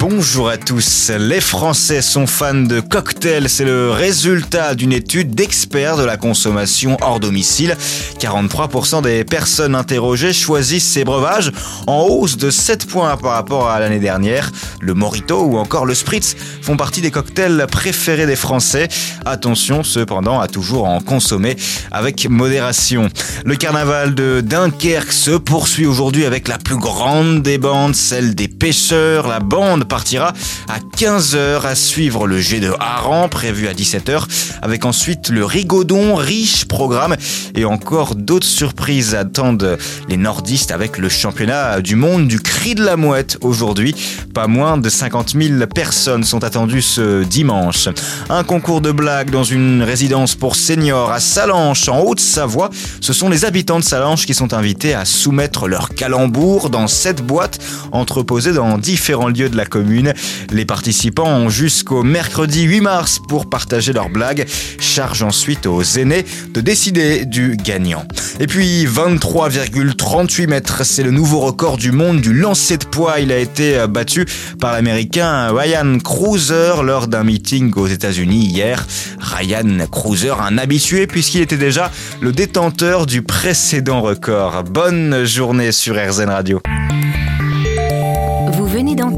Bonjour à tous. Les Français sont fans de cocktails. C'est le résultat d'une étude d'experts de la consommation hors domicile. 43% des personnes interrogées choisissent ces breuvages en hausse de 7 points par rapport à l'année dernière. Le Morito ou encore le Spritz font partie des cocktails préférés des Français. Attention cependant à toujours en consommer avec modération. Le carnaval de Dunkerque se poursuit aujourd'hui avec la plus grande des bandes, celle des pêcheurs. La bande partira à 15h à suivre le jet de hareng prévu à 17h avec ensuite le rigodon, riche programme et encore d'autres surprises attendent les nordistes avec le championnat du monde du cri de la mouette aujourd'hui. Pas moins de 50 000 personnes sont attendues ce dimanche. Un concours de blagues dans une résidence pour seniors à Salanches en Haute-Savoie. Ce sont les habitants de Salanches qui sont invités à soumettre leur calembour dans cette boîte entreposée dans différents lieux de la commune les participants ont jusqu'au mercredi 8 mars pour partager leurs blagues. Charge ensuite aux aînés de décider du gagnant. Et puis 23,38 mètres, c'est le nouveau record du monde du lancer de poids. Il a été battu par l'américain Ryan Cruiser lors d'un meeting aux États-Unis hier. Ryan Cruiser, un habitué puisqu'il était déjà le détenteur du précédent record. Bonne journée sur RZN Radio